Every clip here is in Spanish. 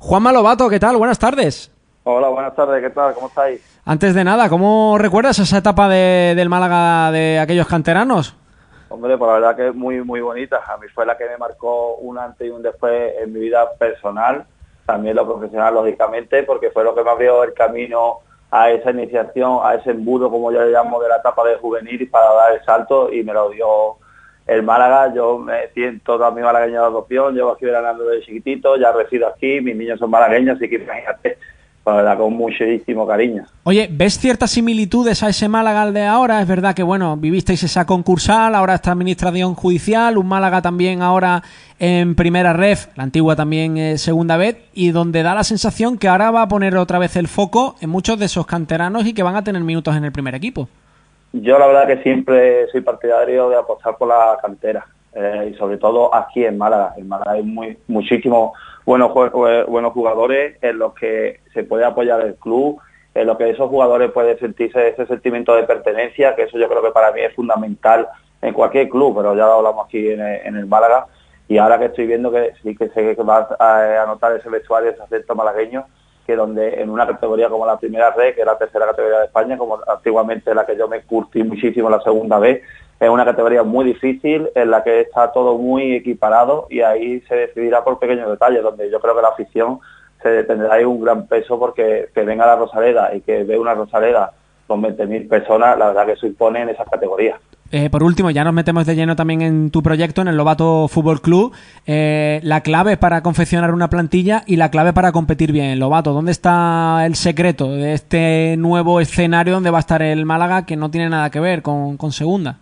Juan Malobato, ¿qué tal? Buenas tardes. Hola, buenas tardes, ¿qué tal? ¿Cómo estáis? Antes de nada, ¿cómo recuerdas esa etapa de, del Málaga de aquellos canteranos? Hombre, pues la verdad que es muy, muy bonita. A mí fue la que me marcó un antes y un después en mi vida personal, también lo profesional, lógicamente, porque fue lo que me abrió el camino a esa iniciación, a ese embudo, como yo le llamo, de la etapa de juvenil para dar el salto y me lo dio el Málaga. Yo me siento también malagueño de adopción, llevo aquí ganando de chiquitito, ya resido aquí, mis niños son malagueños, así que imagínate la verdad con muchísimo cariño. Oye, ¿ves ciertas similitudes a ese Málaga de ahora? Es verdad que, bueno, vivisteis esa concursal, ahora esta administración judicial, un Málaga también ahora en primera ref, la antigua también eh, segunda vez, y donde da la sensación que ahora va a poner otra vez el foco en muchos de esos canteranos y que van a tener minutos en el primer equipo. Yo la verdad que siempre soy partidario de apostar por la cantera, eh, y sobre todo aquí en Málaga. En Málaga hay muy, muchísimo buenos, buenos jugadores en los que se puede apoyar el club, en los que esos jugadores pueden sentirse ese sentimiento de pertenencia, que eso yo creo que para mí es fundamental en cualquier club, pero ya lo hablamos aquí en el, Málaga, y ahora que estoy viendo que sí que sé que va a, notar ese vestuario, ese acento malagueño, que donde en una categoría como la primera red, que es la tercera categoría de España, como antiguamente la que yo me curtí muchísimo la segunda vez, es una categoría muy difícil en la que está todo muy equiparado y ahí se decidirá por pequeños detalles, donde yo creo que la afición se tendrá ahí un gran peso porque que venga la Rosaleda y que ve una Rosaleda con 20.000 personas, la verdad que eso impone en esas categorías. Eh, por último, ya nos metemos de lleno también en tu proyecto, en el Lobato Fútbol Club. Eh, la clave para confeccionar una plantilla y la clave para competir bien. en Lobato, ¿dónde está el secreto de este nuevo escenario donde va a estar el Málaga que no tiene nada que ver con segunda?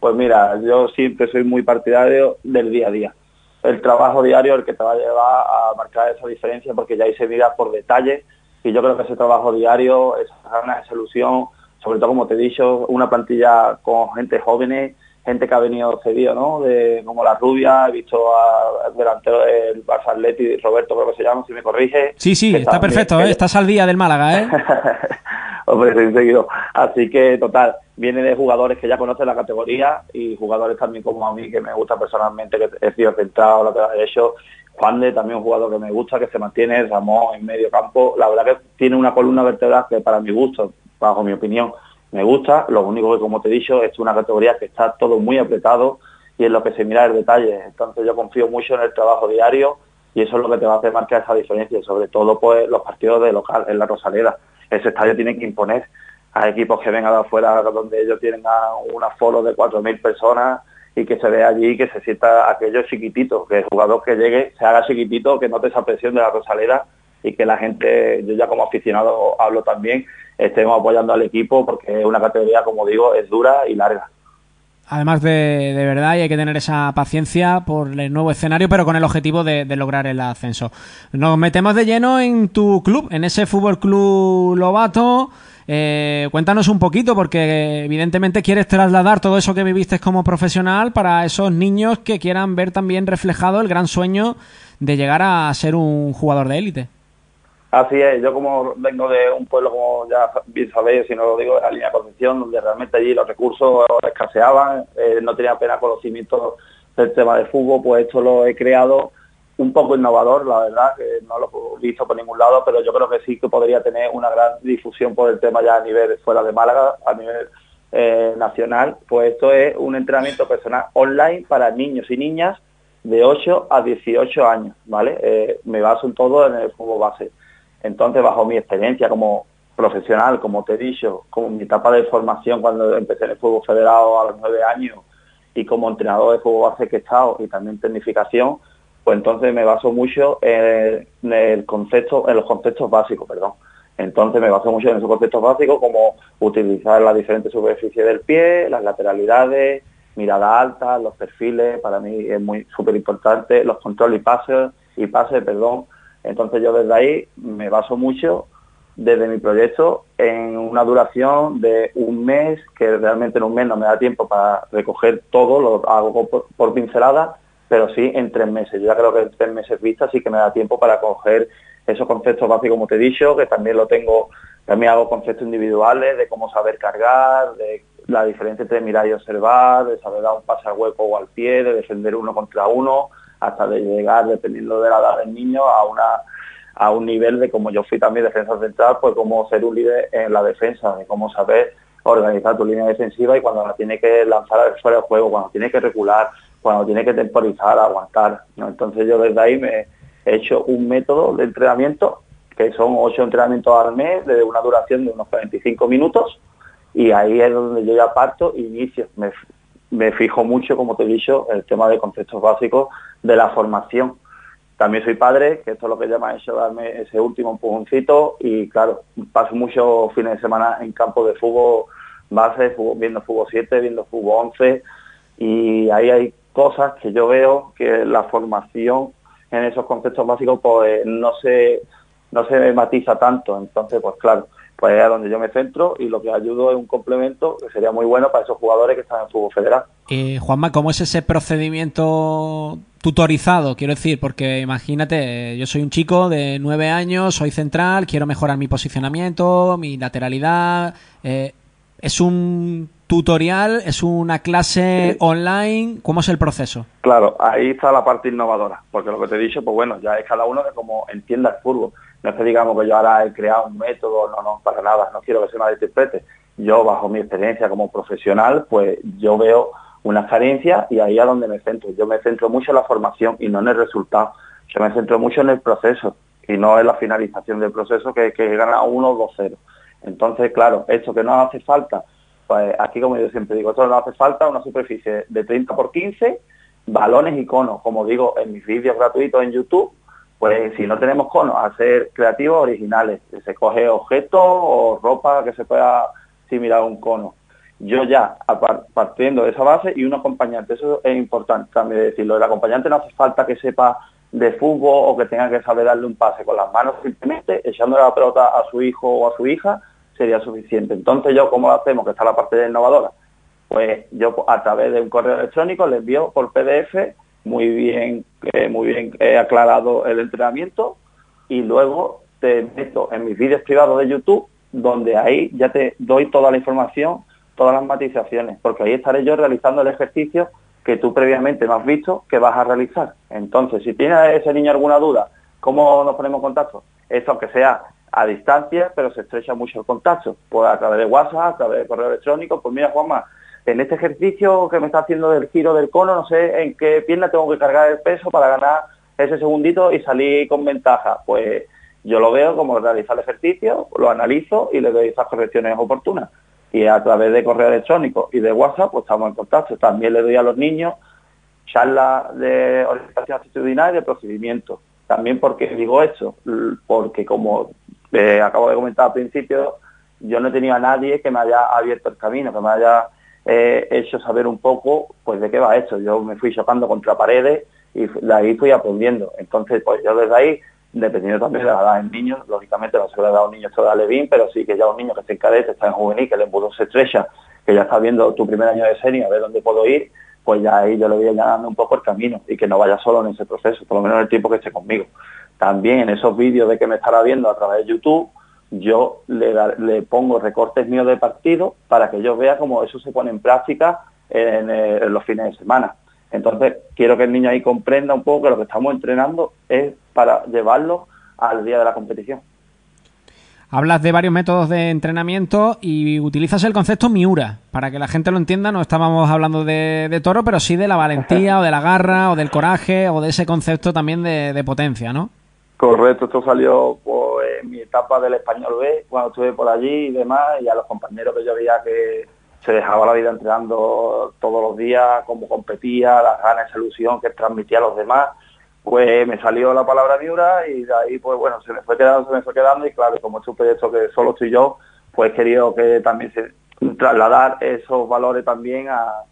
Pues mira, yo siempre soy muy partidario del día a día. El trabajo diario el que te va a llevar a marcar esa diferencia porque ya ahí se mira por detalle y yo creo que ese trabajo diario, esa ganas, esa ilusión, sobre todo como te he dicho, una plantilla con gente jóvenes, gente que ha venido cedido, ¿no? De, como la rubia, he visto al delantero del Barça Atleti, Roberto creo que se llama, si me corrige. Sí, sí, está, perfecto, ¿eh? estás al día del Málaga, ¿eh? Hombre, seguido. Así que, total, viene de jugadores que ya conocen la categoría y jugadores también como a mí, que me gusta personalmente, que he sido centrado, lo que ha hecho. Juan también un jugador que me gusta, que se mantiene, Ramón en medio campo. La verdad que tiene una columna vertebral que para mi gusto, bajo mi opinión, me gusta. Lo único que, como te he dicho, es una categoría que está todo muy apretado y en lo que se mira el detalle. Entonces yo confío mucho en el trabajo diario y eso es lo que te va a hacer marcar esa diferencia, sobre todo pues los partidos de local, en la Rosaleda. Ese estadio tiene que imponer a equipos que vengan de afuera donde ellos tienen una foro de 4.000 personas y que se vea allí que se sienta aquello chiquitito, que el jugador que llegue se haga chiquitito, que note esa presión de la Rosaleda y que la gente, yo ya como aficionado hablo también, estemos apoyando al equipo porque es una categoría, como digo, es dura y larga. Además de, de verdad, y hay que tener esa paciencia por el nuevo escenario, pero con el objetivo de, lograr el ascenso. Nos metemos de lleno en tu club, en ese Fútbol Club Lobato. Eh, cuéntanos un poquito, porque evidentemente quieres trasladar todo eso que viviste como profesional para esos niños que quieran ver también reflejado el gran sueño de llegar a ser un jugador de élite. Así es, yo como vengo de un pueblo, como ya bien sabéis, si no lo digo, de la línea de Concepción, donde realmente allí los recursos escaseaban, eh, no tenía apenas conocimiento del tema de fútbol, pues esto lo he creado un poco innovador, la verdad, que no lo he visto por ningún lado, pero yo creo que sí que podría tener una gran difusión por el tema ya a nivel fuera de Málaga, a nivel eh, nacional, pues esto es un entrenamiento personal online para niños y niñas de 8 a 18 años, ¿vale? Eh, me baso en todo en el fútbol base. Entonces, bajo mi experiencia como profesional, como te he dicho, como mi etapa de formación cuando empecé en el fútbol federado a los nueve años y como entrenador de fútbol base que he estado y también tecnificación, pues entonces me baso mucho en el concepto, en los conceptos básicos, perdón. Entonces me baso mucho en esos conceptos básicos como utilizar las diferentes superficies del pie, las lateralidades, mirada alta, los perfiles, para mí es muy súper importante, los controles y pases, y pases, perdón, entonces yo desde ahí me baso mucho desde mi proyecto en una duración de un mes, que realmente en un mes no me da tiempo para recoger todo, lo hago por, pincelada, pero sí en tres meses. Yo ya creo que en tres meses vista sí que me da tiempo para coger esos conceptos básicos, como te he dicho, que también lo tengo, también hago conceptos individuales de cómo saber cargar, de la diferencia entre mirar y observar, de saber dar un pase al hueco o al pie, de defender uno contra uno, hasta de llegar, dependiendo de la edad del niño, a una a un nivel de como yo fui también defensa central, pues cómo ser un líder en la defensa, de cómo saber organizar tu línea defensiva y cuando la tiene que lanzar fuera del juego, cuando tiene que regular, cuando tiene que temporizar, aguantar. Entonces yo desde ahí me he hecho un método de entrenamiento que son ocho entrenamientos al mes de una duración de unos 45 minutos y ahí es donde yo ya parto inicio. Me, me fijo mucho, como te he dicho, el tema de conceptos básicos de la formación. También soy padre, que esto es lo que llama eso, darme ese último empujoncito y claro, paso muchos fines de semana en campo de fútbol base, viendo fútbol 7, viendo fútbol 11 y ahí hay cosas que yo veo que la formación en esos conceptos básicos pues no se no se matiza tanto, entonces pues claro, pues es a donde yo me centro y lo que ayudo es un complemento que sería muy bueno para esos jugadores que están en fútbol federal. Eh, Juanma, ¿cómo es ese procedimiento tutorizado? Quiero decir, porque imagínate, yo soy un chico de nueve años, soy central, quiero mejorar mi posicionamiento, mi lateralidad. Eh, ¿Es un tutorial? ¿Es una clase online? ¿Cómo es el proceso? Claro, ahí está la parte innovadora, porque lo que te he dicho, pues bueno, ya es cada uno de cómo entienda el fútbol. No es que digamos que yo ahora he creado un método, no, no, para nada, no quiero que se me interprete. Yo, bajo mi experiencia como profesional, pues yo veo unas carencias y ahí es donde me centro. Yo me centro mucho en la formación y no en el resultado. Yo me centro mucho en el proceso y no en la finalización del proceso que, que gana uno o dos cero. Entonces, claro, esto que no hace falta, pues aquí como yo siempre digo, esto no hace falta una superficie de 30 por 15, balones y conos, como digo en mis vídeos gratuitos en YouTube, pues si no tenemos conos, hacer creativos originales. Se coge objetos o ropa que se pueda similar a un cono. Yo ya, partiendo de esa base, y un acompañante, eso es importante también decirlo, el acompañante no hace falta que sepa de fútbol o que tenga que saber darle un pase con las manos simplemente, echándole la pelota a su hijo o a su hija, sería suficiente. Entonces yo, ¿cómo lo hacemos? Que está la parte de innovadora. Pues yo a través de un correo electrónico le envío por PDF muy bien, eh, muy bien eh, aclarado el entrenamiento y luego te meto en mis vídeos privados de YouTube donde ahí ya te doy toda la información, todas las matizaciones, porque ahí estaré yo realizando el ejercicio que tú previamente no has visto que vas a realizar. Entonces, si tiene ese niño alguna duda, ¿cómo nos ponemos en contacto? Eso aunque sea a distancia, pero se estrecha mucho el contacto, pues a través de WhatsApp, a través de correo electrónico, pues mira Juanma, en este ejercicio que me está haciendo del giro del cono, no sé en qué pierna tengo que cargar el peso para ganar ese segundito y salir con ventaja. Pues yo lo veo como realizar el ejercicio, lo analizo y le doy esas correcciones oportunas. Y a través de correo electrónico y de WhatsApp, pues estamos en contacto. También le doy a los niños charlas de orientación actitudinal y de procedimiento. También porque digo esto, porque como eh, acabo de comentar al principio, yo no he tenido a nadie que me haya abierto el camino, que me haya eh, hecho saber un poco pues de qué va esto. Yo me fui chocando contra paredes y de ahí fui aprendiendo. Entonces, pues yo desde ahí, dependiendo también de la edad en niños, lógicamente no se le dado a un niño esto de pero sí que ya un niño que está en cadete, está en juvenil, que el embudo se estrecha, que ya está viendo tu primer año de serie, a ver dónde puedo ir, pues ya ahí yo le voy allanando un poco el camino y que no vaya solo en ese proceso, por lo menos en el tiempo que esté conmigo. También en esos vídeos de que me estará viendo a través de YouTube, yo le, pongo recortes míos de partido para que yo vea cómo eso se pone en práctica en, eh, los fines de semana. Entonces, quiero que el niño ahí comprenda un poco que lo que estamos entrenando es para llevarlo al día de la competición. Hablas de varios métodos de entrenamiento y utilizas el concepto Miura. Para que la gente lo entienda, no estábamos hablando de, toro, pero sí de la valentía o de la garra o del coraje o de ese concepto también de potencia, ¿no? Correcto, esto salió pues, en mi etapa del español B, cuando estuve por allí y demás, y a los compañeros que yo veía que se dejaba la vida entrenando todos los días, cómo competía, las ganas, esa ilusión que transmitía a los demás, pues me salió la palabra Miura y de ahí pues bueno, se me fue quedando, se me fue quedando y claro, como es un proyecto que solo estoy yo, pues quería que también se trasladar esos valores también a,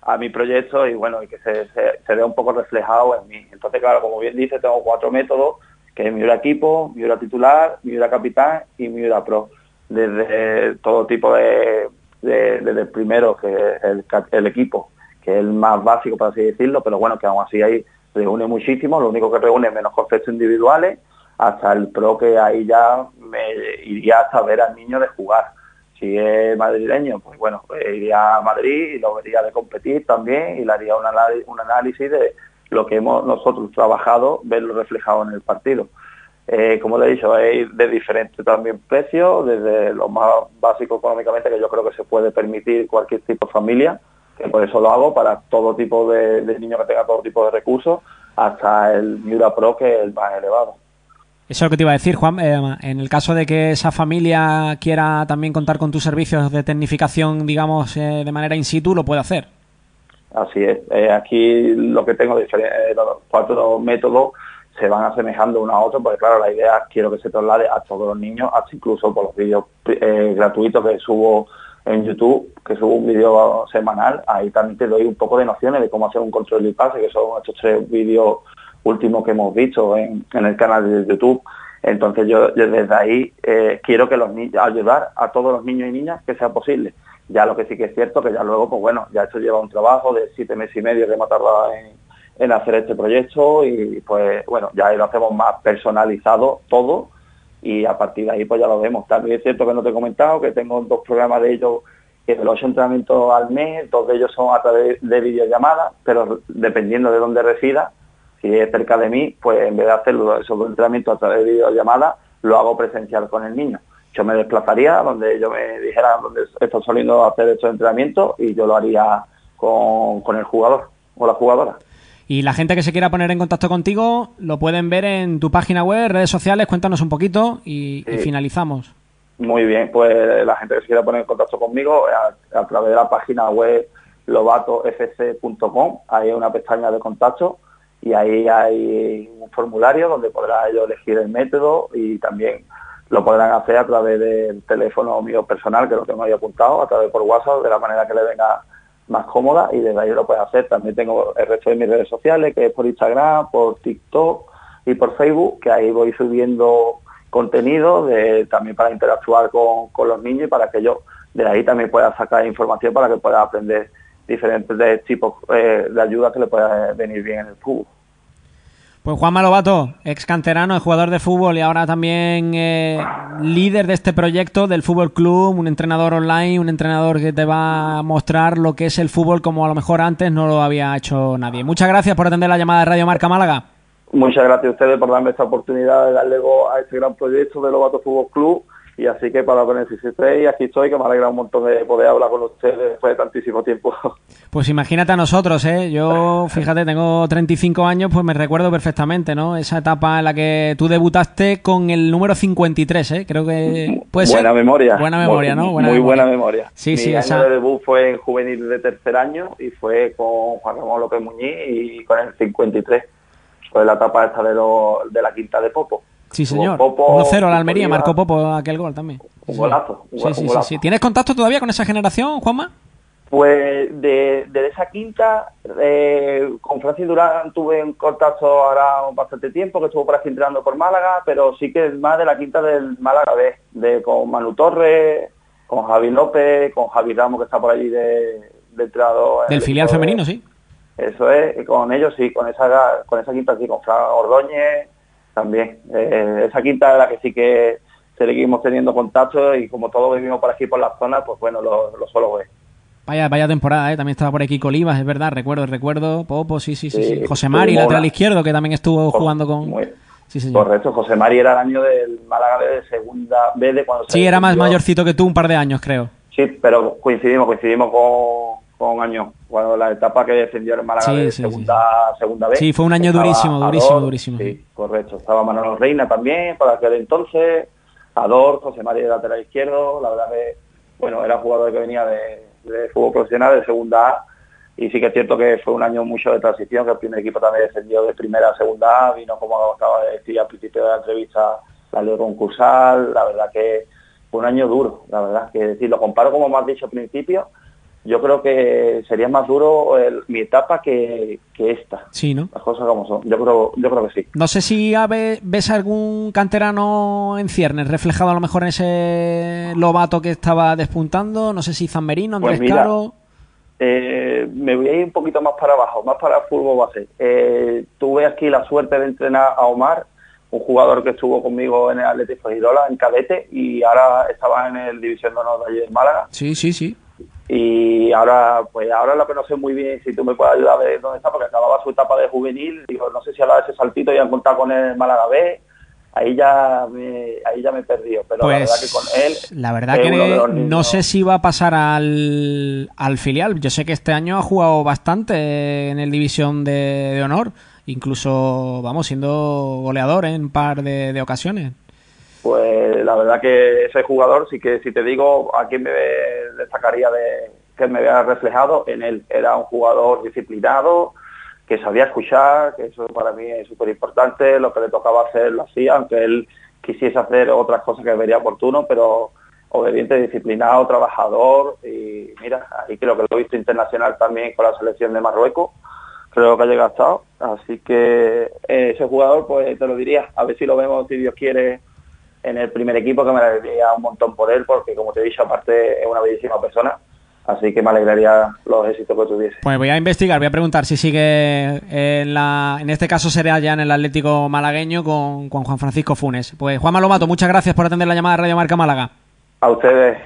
a mi proyecto y bueno, y que se, se, se vea un poco reflejado en mí. Entonces, claro, como bien dice, tengo cuatro métodos que es Miura Equipo, Miura Titular, Miura Capitán y Miura Pro. Desde todo tipo de, desde el primero, que es el, equipo, que es el más básico, por así decirlo, pero bueno, que aún así ahí reúne muchísimo, lo único que reúne es menos conceptos individuales, hasta el pro que ahí ya me iría hasta ver al niño de jugar. Si es madrileño, pues bueno, pues iría a Madrid y lo vería de competir también y le haría un análisis de lo que hemos nosotros trabajado, verlo reflejado en el partido. Eh, como le he dicho, hay de diferentes también precios, desde lo más básico económicamente, que yo creo que se puede permitir cualquier tipo de familia, que por eso lo hago para todo tipo de, de niños que tengan todo tipo de recursos, hasta el Miura Pro, que es el más elevado. Eso es lo que te iba a decir, Juan. Eh, en el caso de que esa familia quiera también contar con tus servicios de tecnificación, digamos, eh, de manera in situ, lo puede hacer. Así es. Eh, aquí lo que tengo, los cuatro métodos se van asemejando uno a otro, porque claro, la idea quiero que se traslade a todos los niños, hasta incluso por los vídeos gratuitos que subo en YouTube, que subo un vídeo semanal, ahí también te doy un poco de nociones de cómo hacer un control de pase, que son estos tres vídeos último que hemos visto en, el canal de YouTube. Entonces yo, desde ahí eh, quiero que los niños, ayudar a todos los niños y niñas que sea posible. Ya lo que sí que es cierto que ya luego, pues bueno, ya esto lleva un trabajo de siete meses y medio que hemos tardado en, hacer este proyecto y pues bueno, ya lo hacemos más personalizado todo y a partir de ahí pues ya lo vemos. También es cierto que no te he comentado que tengo dos programas de ellos que de los entrenamientos al mes, dos de ellos son a través de videollamadas, pero dependiendo de dónde resida, si es cerca de mí, pues en vez de hacerlo esos entrenamientos a través de videollamada, lo hago presencial con el niño. Yo me desplazaría donde yo me dijera donde estoy soliendo hacer estos entrenamientos y yo lo haría con, el jugador o la jugadora. Y la gente que se quiera poner en contacto contigo lo pueden ver en tu página web, redes sociales, cuéntanos un poquito y, finalizamos. Muy bien, pues la gente que se quiera poner en contacto conmigo a, a través de la página web lobatofc.com, hay una pestaña de contacto y ahí hay un formulario donde podrá ellos elegir el método y también lo podrán hacer a través del teléfono mío personal, que lo tengo ahí apuntado, a través por WhatsApp, de la manera que le venga más cómoda y desde ahí lo puede hacer. También tengo el resto de mis redes sociales, que es por Instagram, por TikTok y por Facebook, que ahí voy subiendo contenido también para interactuar con, con los niños y para que yo de ahí también pueda sacar información para que pueda aprender diferentes tipos eh, de ayuda que le pueda venir bien en el fútbol. Pues Juan Malobato, ex canterano, jugador de fútbol y ahora también eh, líder de este proyecto del Fútbol Club, un entrenador online, un entrenador que te va a mostrar lo que es el fútbol como a lo mejor antes no lo había hecho nadie. Muchas gracias por atender la llamada de Radio Marca Málaga. Muchas gracias a ustedes por darme esta oportunidad de darle voz a este gran proyecto del Lobato Fútbol Club y así que para lo que y aquí estoy, que me alegra un montón de poder hablar con ustedes después de tantísimo tiempo. Pues imagínate a nosotros, ¿eh? Yo, fíjate, tengo 35 años, pues me recuerdo perfectamente, ¿no? Esa etapa en la que tú debutaste con el número 53, ¿eh? Creo que puede Buena memoria. Buena memoria, ¿no? muy buena memoria. Sí, Mi sí, año de debut fue en juvenil de tercer año y fue con Juan Ramón López Muñiz y con el 53. Fue la etapa esta de, lo, de la quinta de Popo. Sí, señor. 1-0 a la Almería, marcó Popo aquel gol también. Un golazo. sí, sí, sí, ¿Tienes contacto todavía con esa generación, Juanma? Pues de, esa quinta, eh, con Francis Durán tuve un contacto ahora bastante tiempo, que estuvo por aquí entrenando por Málaga, pero sí que es más de la quinta del Málaga B, de, con Manu Torres, con Javi López, con Javi Ramos, que está por allí de, de entrenador. Del filial femenino, sí. Eso es, con ellos sí, con esa, con esa quinta sí, con Fran Ordóñez, también. Eh, esa quinta es la que sí que seguimos teniendo contacto y como todos vivimos por aquí por la zona, pues bueno, lo, lo suelo ver. Vaya, vaya temporada, ¿eh? también estaba por aquí Colivas, es verdad, recuerdo, recuerdo, Popo, sí, sí, sí, sí. José Mari, lateral izquierdo, que también estuvo jugando con... Sí, señor. Correcto, José Mari era el año del Málaga de segunda B de cuando Sí, era más mayorcito que tú, un par de años, creo. Sí, pero coincidimos, coincidimos con, con años, cuando la etapa que defendió el Málaga de segunda, segunda B. Sí, fue un año durísimo, durísimo, durísimo. Sí, correcto. Estaba Manolo Reina también, para aquel entonces, Ador, José María de lateral izquierdo, la verdad que, bueno, era jugador que venía de, fútbol profesional, de segunda A, y sí que es cierto que fue un año mucho de transición, que el primer equipo también descendió de primera a segunda A, vino como acaba de decir al principio de la entrevista la ley concursal, la verdad que fue un año duro, la verdad, que decir, lo comparo como me has dicho al principio, yo creo que sería más duro mi etapa que, esta. Sí, ¿no? Las cosas como son. Yo creo, yo creo que sí. No sé si ves algún canterano en ciernes reflejado a lo mejor en ese Lobato que estaba despuntando. No sé si Zamberino, Andrés pues Caro. Eh, me voy a ir un poquito más para abajo, más para el fútbol base. Eh, tuve aquí la suerte de entrenar a Omar, un jugador que estuvo conmigo en el Atlético Girola, en cadete, y ahora estaba en el División de Honor de allí en Málaga. Sí, sí, sí y ahora pues ahora lo que no sé muy bien si tú me puedes ayudar a dónde está porque acababa su etapa de juvenil digo no sé si ahora ese saltito y han contado con el Málaga B ahí ya me, ahí ya me he perdido. Pero la verdad que con él. Pues, La verdad que no sé si va a pasar al, al filial. Yo sé que este año ha jugado bastante en el División de, de Honor, incluso, vamos, siendo goleador en un par de, de ocasiones. Pues la verdad que ese jugador, sí que si te digo, aquí me destacaría de que me había reflejado en él. Era un jugador disciplinado, que sabía escuchar, que eso para mí es súper importante, lo que le tocaba hacer lo hacía, aunque él quisiese hacer otras cosas que vería oportuno, pero obediente, disciplinado, trabajador y mira, ahí creo que lo he visto internacional también con la selección de Marruecos, creo que ha llegado así que eh, ese jugador pues te lo diría, a ver si lo vemos si Dios quiere en el primer equipo que me alegraría un montón por él porque como te he dicho aparte es una bellísima persona Así que me alegraría los éxitos que tuviese. Pues voy a investigar, voy a preguntar si sigue en la. En este caso sería ya en el Atlético malagueño con, con Juan Francisco Funes. Pues Juan Malomato, muchas gracias por atender la llamada de Radio Marca Málaga. A ustedes.